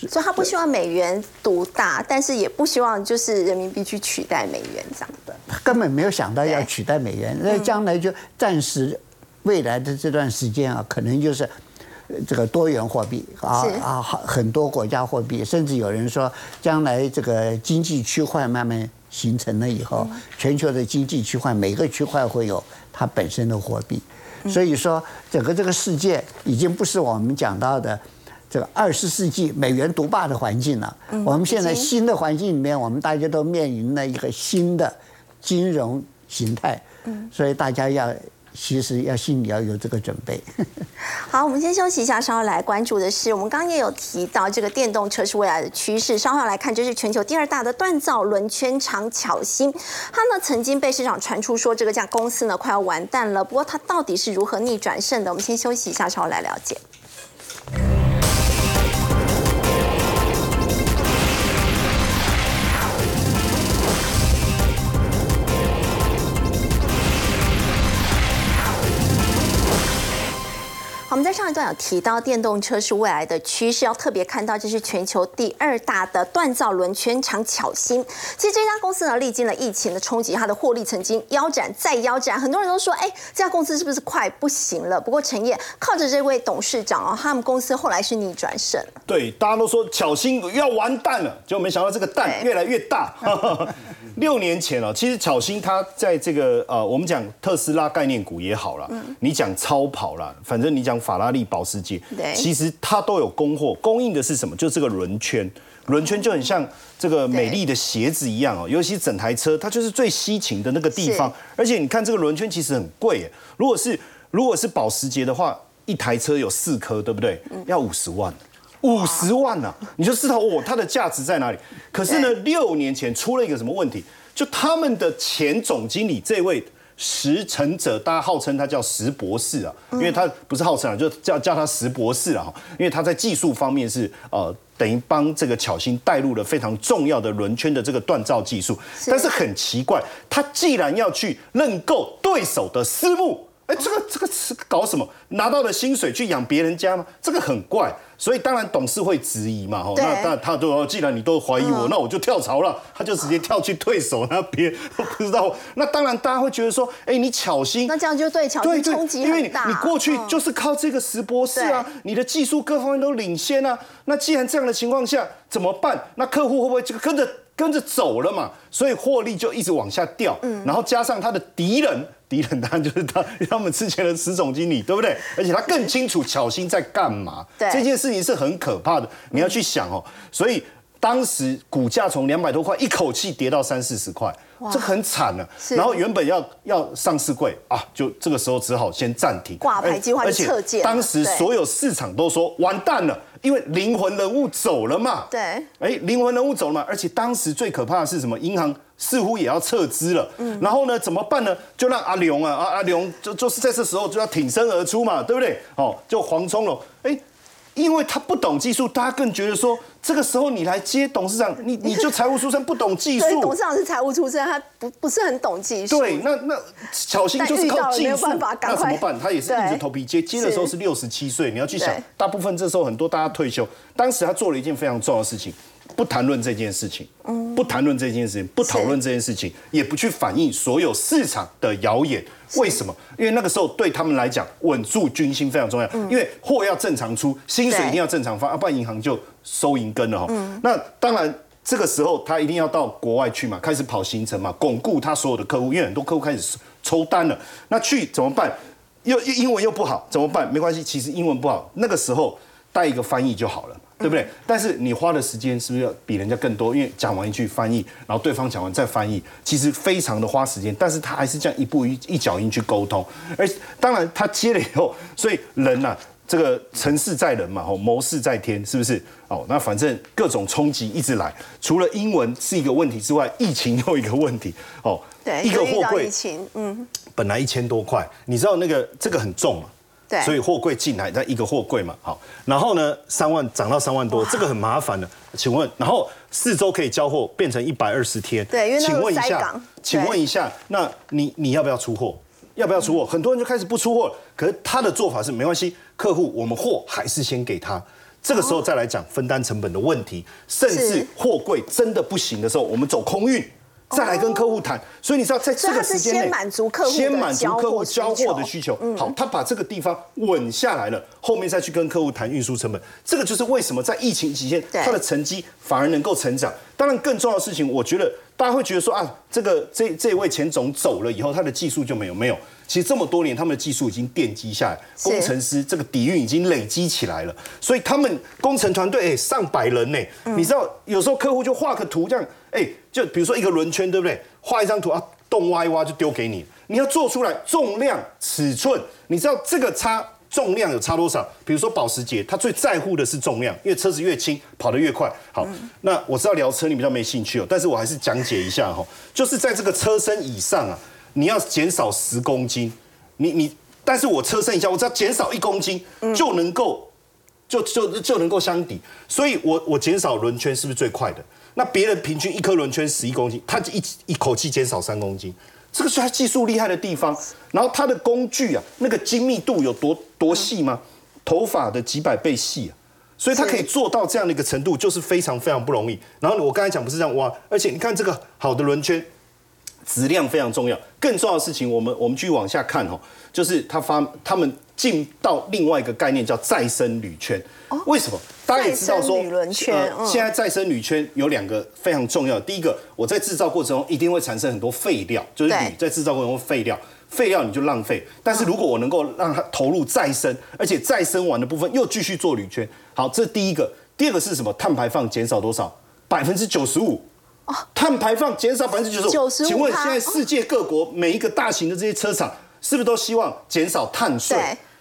所以他不希望美元独大，但是也不希望就是人民币去取代美元这样的。他根本没有想到要取代美元，那将来就暂时未来的这段时间啊，可能就是这个多元货币啊啊，很多国家货币，甚至有人说，将来这个经济区块慢慢形成了以后，全球的经济区块每个区块会有它本身的货币。所以说，整个这个世界已经不是我们讲到的。这个二十世纪美元独霸的环境了，我们现在新的环境里面，我们大家都面临了一个新的金融形态，所以大家要其实要心里要有这个准备。好，我们先休息一下，稍后来关注的是，我们刚刚也有提到这个电动车是未来的趋势，稍后来看，这是全球第二大的锻造轮圈厂巧芯，它呢曾经被市场传出说这个家公司呢快要完蛋了，不过它到底是如何逆转胜的？我们先休息一下，稍后来了解。上一段。段有提到电动车是未来的趋势，要特别看到这是全球第二大的锻造轮圈厂巧芯。其实这家公司呢，历经了疫情的冲击，它的获利曾经腰斩再腰斩，很多人都说，哎，这家公司是不是快不行了？不过陈烨靠着这位董事长哦，他们公司后来是逆转胜。对，大家都说巧芯要完蛋了，结果没想到这个蛋越来越大。六年前了，其实巧芯它在这个呃，我们讲特斯拉概念股也好了，你讲超跑啦，反正你讲法拉利、保时捷，其实它都有供货，供应的是什么？就是这个轮圈，轮圈就很像这个美丽的鞋子一样哦，尤其整台车，它就是最吸睛的那个地方。而且你看这个轮圈其实很贵，如果是如果是保时捷的话，一台车有四颗，对不对？要五十万。五十万呐，你就知道哦，它的价值在哪里？可是呢，六年前出了一个什么问题？就他们的前总经理这位石成者，大家号称他叫石博士啊，因为他不是号称啊，就叫叫他石博士啊，因为他在技术方面是呃，等于帮这个巧星带入了非常重要的轮圈的这个锻造技术。但是很奇怪，他既然要去认购对手的私募。哎，这个这个是搞什么？拿到的薪水去养别人家吗？这个很怪，所以当然董事会质疑嘛，吼。那那他都既然你都怀疑我，那我就跳槽了。他就直接跳去对手那边，不知道。那当然大家会觉得说，哎，你巧心，那这样就对巧心冲击很大。你过去就是靠这个石博士啊，你的技术各方面都领先啊。那既然这样的情况下怎么办？那客户会不会就跟着跟着走了嘛？所以获利就一直往下掉。嗯，然后加上他的敌人。敌人当然就是他，他们之前的石总经理，对不对？而且他更清楚巧心在干嘛。对，这件事情是很可怕的，你要去想哦。所以当时股价从两百多块一口气跌到三四十块。这很惨了，然后原本要要上市柜啊，就这个时候只好先暂停挂牌计划，而且当时所有市场都说完蛋了，因为灵魂人物走了嘛。对，哎，灵魂人物走了嘛，而且当时最可怕的是什么？银行似乎也要撤资了。嗯，然后呢，怎么办呢？就让阿龙啊，阿阿龙就就是在这时候就要挺身而出嘛，对不对？哦，就黄聪了，哎。因为他不懂技术，大家更觉得说，这个时候你来接董事长，你你就财务出身，不懂技术。董事长是财务出身，他不不是很懂技术。对，那那小心就是靠技术，那怎么办？他也是硬着头皮接，接的时候是六十七岁，你要去想，大部分这时候很多大家退休，当时他做了一件非常重要的事情。不谈论这件事情，不谈论这件事情，不讨论这件事情，也不去反映所有市场的谣言。为什么？因为那个时候对他们来讲，稳住军心非常重要。因为货要正常出，薪水一定要正常发，要不然银行就收银根了哈。那当然，这个时候他一定要到国外去嘛，开始跑行程嘛，巩固他所有的客户。因为很多客户开始抽单了，那去怎么办？又英文又不好，怎么办？没关系，其实英文不好，那个时候带一个翻译就好了。对不对？但是你花的时间是不是要比人家更多？因为讲完一句翻译，然后对方讲完再翻译，其实非常的花时间。但是他还是这样一步一一脚印去沟通。而当然他接了以后，所以人呐，这个成事在人嘛，吼，谋事在天，是不是？哦，那反正各种冲击一直来，除了英文是一个问题之外，疫情又一个问题。哦，对，一个货柜，疫情，嗯，本来一千多块，你知道那个这个很重嘛？所以货柜进来，那一个货柜嘛，好，然后呢，三万涨到三万多，这个很麻烦的。请问，然后四周可以交货，变成一百二十天。对，因为请问一下，请问一下，那你你要不要出货？要不要出货？很多人就开始不出货，可是他的做法是没关系，客户我们货还是先给他，这个时候再来讲分担成本的问题，甚至货柜真的不行的时候，我们走空运。再来跟客户谈，所以你知道在这个时间内，先满足客户先满足客户交货的需求。好，他把这个地方稳下来了，后面再去跟客户谈运输成本。这个就是为什么在疫情期间，他的成绩反而能够成长。当然，更重要的事情，我觉得大家会觉得说啊，这个这这位钱总走了以后，他的技术就没有没有。其实这么多年，他们的技术已经奠基下来，工程师这个底蕴已经累积起来了。所以他们工程团队哎，上百人呢。你知道，有时候客户就画个图这样，哎，就比如说一个轮圈，对不对？画一张图啊，洞挖一挖就丢给你。你要做出来重量、尺寸，你知道这个差重量有差多少？比如说保时捷，它最在乎的是重量，因为车子越轻跑得越快。好，那我知道聊车你比较没兴趣哦，但是我还是讲解一下哈，就是在这个车身以上啊。你要减少十公斤，你你，但是我车身以下，我只要减少一公斤就能够，就就就能够相抵，所以我我减少轮圈是不是最快的？那别人平均一颗轮圈十一公斤，他一一口气减少三公斤，这个是他技术厉害的地方。然后他的工具啊，那个精密度有多多细吗？头发的几百倍细啊。所以他可以做到这样的一个程度，就是非常非常不容易。然后我刚才讲不是这样哇，而且你看这个好的轮圈，质量非常重要。更重要的事情，我们我们继续往下看哦，就是他发他们进到另外一个概念叫再生铝圈。为什么？大家也知道说，轮圈，现在再生铝圈有两个非常重要。第一个，我在制造过程中一定会产生很多废料，就是铝在制造过程中废料。废料你就浪费，但是如果我能够让它投入再生，而且再生完的部分又继续做铝圈，好，这第一个。第二个是什么？碳排放减少多少？百分之九十五。哦，碳排放减少百分之九十五。请问现在世界各国每一个大型的这些车厂，是不是都希望减少碳税？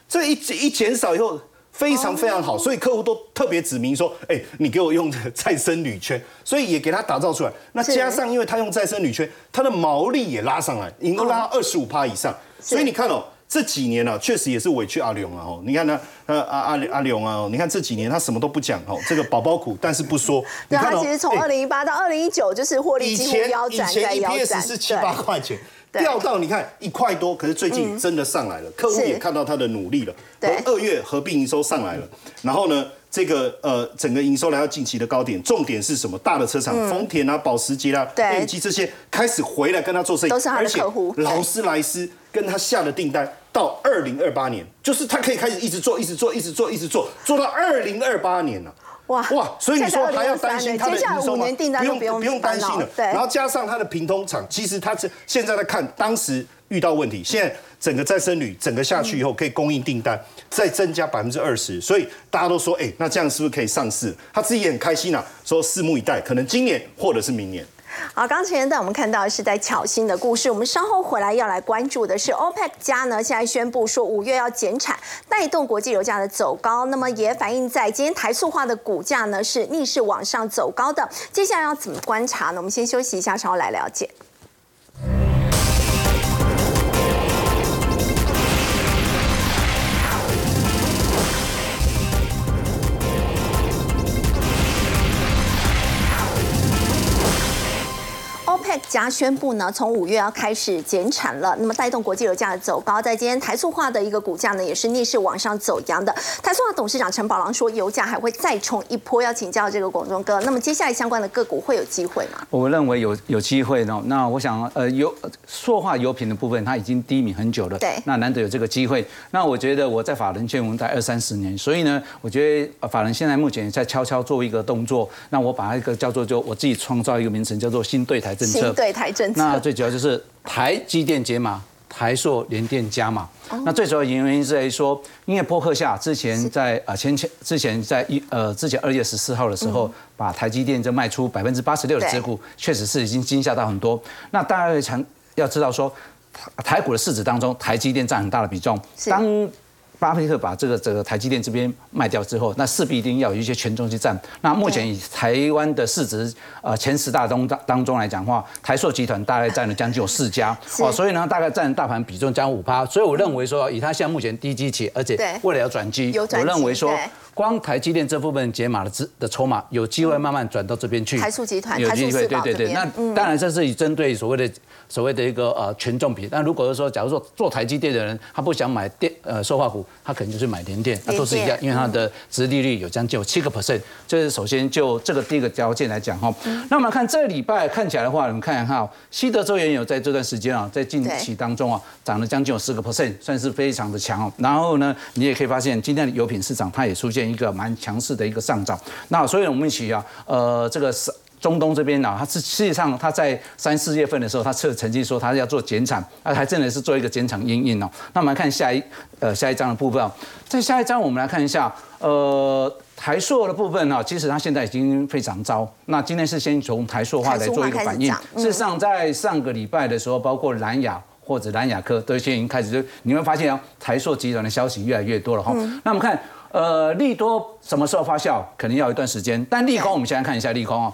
这一一减少以后。非常非常好，所以客户都特别指明说：“哎，你给我用再生铝圈。”所以也给他打造出来。那加上，因为他用再生铝圈，它的毛利也拉上来，能够拉到二十五趴以上。所以你看哦，这几年呢，确实也是委屈阿龙啊！哦，你看呢，呃，阿阿阿龙啊，你看这几年他什么都不讲哦，这个宝宝苦，但是不说。对，他其实从二零一八到二零一九，就是获利几乎腰斩在腰斩。以前 EPS 是七八块钱。掉到你看一块多，可是最近真的上来了，客户也看到他的努力了。对，二月合并营收上来了，然后呢，这个呃整个营收来到近期的高点。重点是什么？大的车厂，丰田啊、保时捷啊、电机这些开始回来跟他做生意，都是他的客户。劳斯莱斯跟他下的订单到二零二八年，就是他可以开始一直做，一直做，一直做，一直做，做到二零二八年了。哇哇！所以你说还要担心它的营收吗？不用不用担心了。然后加上它的平通厂，其实它是现在在看当时遇到问题，现在整个再生铝整个下去以后可以供应订单再增加百分之二十，所以大家都说，哎，那这样是不是可以上市？他自己也很开心啊，说拭目以待，可能今年或者是明年。好，刚才带我们看到是在巧心的故事。我们稍后回来要来关注的是 OPEC 加呢，现在宣布说五月要减产，带动国际油价的走高。那么也反映在今天台塑化的股价呢是逆势往上走高的。接下来要怎么观察呢？我们先休息一下，稍后来了解。加宣布呢，从五月要开始减产了，那么带动国际油价的走高，在今天台塑化的一个股价呢，也是逆势往上走阳的。台塑化董事长陈宝郎说，油价还会再冲一波，要请教这个广中哥。那么接下来相关的个股会有机会吗？我认为有有机会呢。那我想，呃，油塑化油品的部分，它已经低迷很久了，对，那难得有这个机会。那我觉得我在法人圈我们待二三十年，所以呢，我觉得法人现在目前在悄悄做一个动作，那我把一个叫做就我自己创造一个名称，叫做新对台政策。对台政策。那最主要就是台积电解码，台塑联电加码。那最主要原因是在于说，因为波克夏之前在啊前前之前在一呃之前二月十四号的时候，把台积电就卖出百分之八十六的持股，确实是已经惊吓到很多。那大家常要知道说，台股的市值当中，台积电占很大的比重。当巴菲特把这个这个台积电这边卖掉之后，那势必一定要有一些权重去占。那目前以台湾的市值呃前十大中当当中来讲话，台塑集团大概占了将近有四家哦，所以呢大概占大盘比重将五趴。所以我认为说，以它现在目前低基期，而且未来要转机，我认为说。光台积电这部分解码的资的筹码有机会慢慢转到这边去，台塑集团有机会，对对对。那当然这是以针对所谓的所谓的一个呃权重比。那如果是说，假如说做台积电的人，他不想买电呃塑化股，他可能就是买联电，那都是一样，因为它的殖利率有将近有七个 percent。这是首先就这个第一个条件来讲哈。那我们看这礼拜看起来的话，我们看一下西德州原油在这段时间啊，在近期当中啊，涨了将近有四个 percent，算是非常的强哦。然后呢，你也可以发现今天的油品市场它也出现。一个蛮强势的一个上涨，那所以我们一起啊，呃，这个是中东这边呢，它是实际上它在三四月份的时候，它测曾经说它要做减产，啊，还真的是做一个减产阴影哦。那我们来看下一呃下一章的部分，在下一章我们来看一下，呃，台塑的部分呢，其实它现在已经非常糟。那今天是先从台塑化来做一个反应。事实上，在上个礼拜的时候，包括蓝雅或者蓝雅科都已经开始就你会发现啊，台塑集团的消息越来越多了哈。那我们看。呃，利多什么时候发酵？肯定要一段时间。但利空，我们现在看一下利空哦。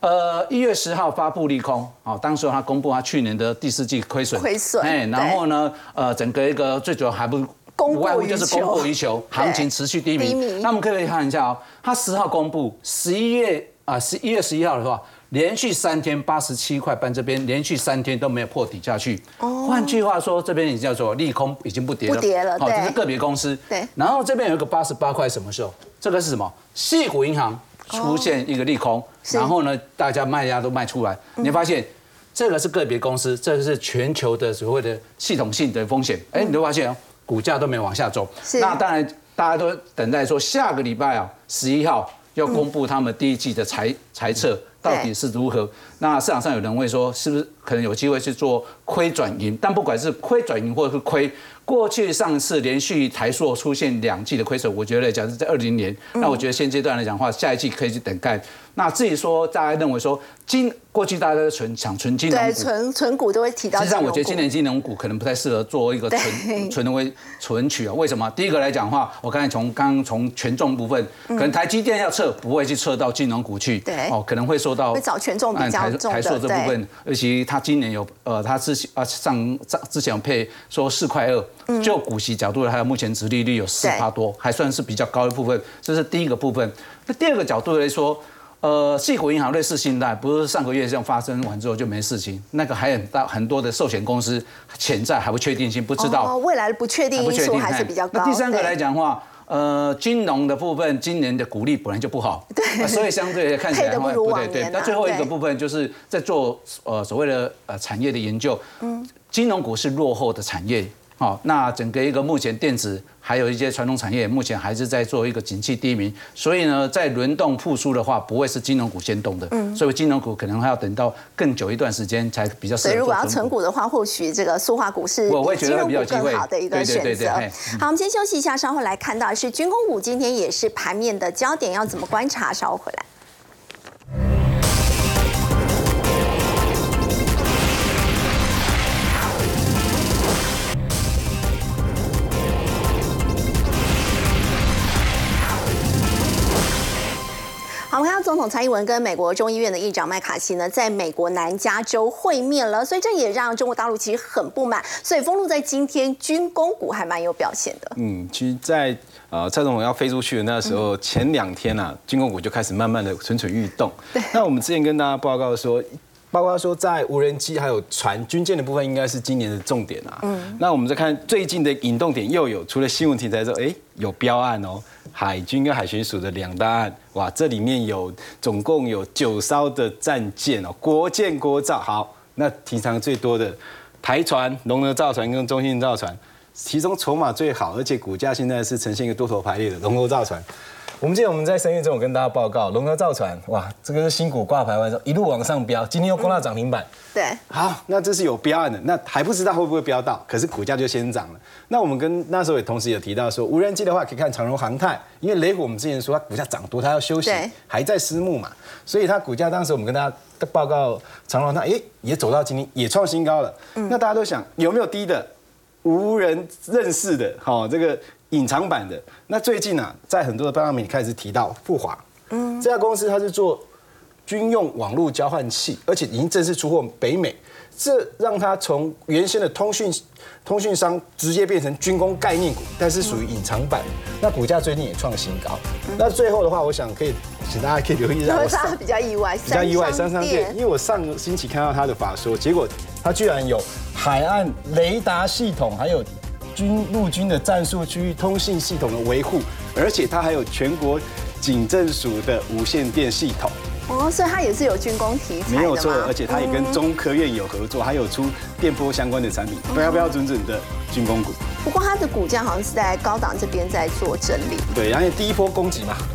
呃，一月十号发布利空，哦，当时他公布他去年的第四季亏损，亏损，哎，然后呢，呃，整个一个最主要还不无外乎就是供过于求，行情持续低迷。那我们可以看一下哦，他十号公布，十一月啊，十一月十一号的话，连续三天八十七块半，这边连续三天都没有破底下去。哦，换句话说，这边已经叫做利空，已经不跌了。不跌了，好，这是个别公司。对。然后这边有一个八十八块，什么时候？这个是什么？细股银行出现一个利空，然后呢，大家卖压都卖出来，你发现这个是个别公司，这个是全球的所谓的系统性的风险。哎，你会发现股价都没往下走。那当然，大家都等待说下个礼拜啊，十一号要公布他们第一季的财财测。到底是如何？那市场上有人会说，是不是可能有机会去做亏转盈？但不管是亏转盈或者是亏，过去上次连续台塑出现两季的亏损，我觉得假设在二零年，那我觉得现阶段来讲的话，下一季可以去等待。那至于说大家认为说金过去大家都存想存金融股，对，存存股都会提到。实际上，我觉得今年金融股可能不太适合做一个存存为存取啊。为什么？第一个来讲的话，我刚才从刚从权重部分，可能台积电要撤，不会去撤到金融股去，对，哦，可能会受到会找权重比较重的。台塑这部分，尤其他今年有呃，他之前啊上上之前有配说四块二，就股息角度的，还有目前殖利率有四趴多，还算是比较高的部分。这是第一个部分。那第二个角度来说。呃，系股银行类似信贷，不是上个月这样发生完之后就没事情，那个还很大很多的寿险公司潜在还不确定性，不知道未来的不确定因素还是比较高。那第三个来讲的话，呃，金融的部分今年的股利本来就不好，对，所以相对看起来不对对。那最后一个部分就是在做呃所谓的呃产业的研究，嗯，金融股是落后的产业。好，那整个一个目前电子还有一些传统产业，目前还是在做一个景气低迷，所以呢，在轮动复苏的话，不会是金融股先动的，嗯，所以金融股可能还要等到更久一段时间才比较适合。所以如果要存股的话，或许这个塑化股是我会觉得比较更好的一个选择。好，我们先休息一下，稍后来看到是军工股今天也是盘面的焦点，要怎么观察？稍后回来。总统蔡英文跟美国众议院的议长麦卡锡呢，在美国南加州会面了，所以这也让中国大陆其实很不满。所以封路在今天军工股还蛮有表现的。嗯，其实，在呃蔡总统要飞出去的那时候，前两天啊，军工股就开始慢慢的蠢蠢欲动。对。那我们之前跟大家报告说，包括说在无人机还有船军舰的部分，应该是今年的重点啊。嗯。那我们再看最近的引动点又有，除了新闻题材之后，哎，有标案哦。海军跟海巡署的两大案，哇，这里面有总共有九艘的战舰哦，国舰国造。好，那提偿最多的台船、龙德造船跟中信造船，其中筹码最好，而且股价现在是呈现一个多头排列的龙德造船。我们记得我们在三月中我跟大家报告，龙德造船，哇，这个是新股挂牌完之后一路往上飙，今天又攻到涨停板。对，好，那这是有标案的，那还不知道会不会飙到，可是股价就先涨了。那我们跟那时候也同时有提到说，无人机的话可以看长荣航太，因为雷虎我们之前说它股价涨多，它要休息，还在私募嘛，所以它股价当时我们跟大家报告长荣它，哎，也走到今天也创新高了。那大家都想有没有低的无人认识的，好这个。隐藏版的那最近啊，在很多的报媒开始提到富华，嗯，这家公司它是做军用网络交换器，而且已经正式出货北美，这让它从原先的通讯通讯商直接变成军工概念股，但是属于隐藏版。那股价最近也创新高。那最后的话，我想可以请大家可以留意一下，我比较意外，比较意外，三商店，因为我上个星期看到他的法说，结果他居然有海岸雷达系统，还有。军陆军的战术区域通信系统的维护，而且它还有全国警政署的无线电系统。哦，所以它也是有军工题材没有错，而且它也跟中科院有合作，还有出电波相关的产品，标标准准的军工股。不过它的股价好像是在高档这边在做整理。对，然后第一波攻击嘛，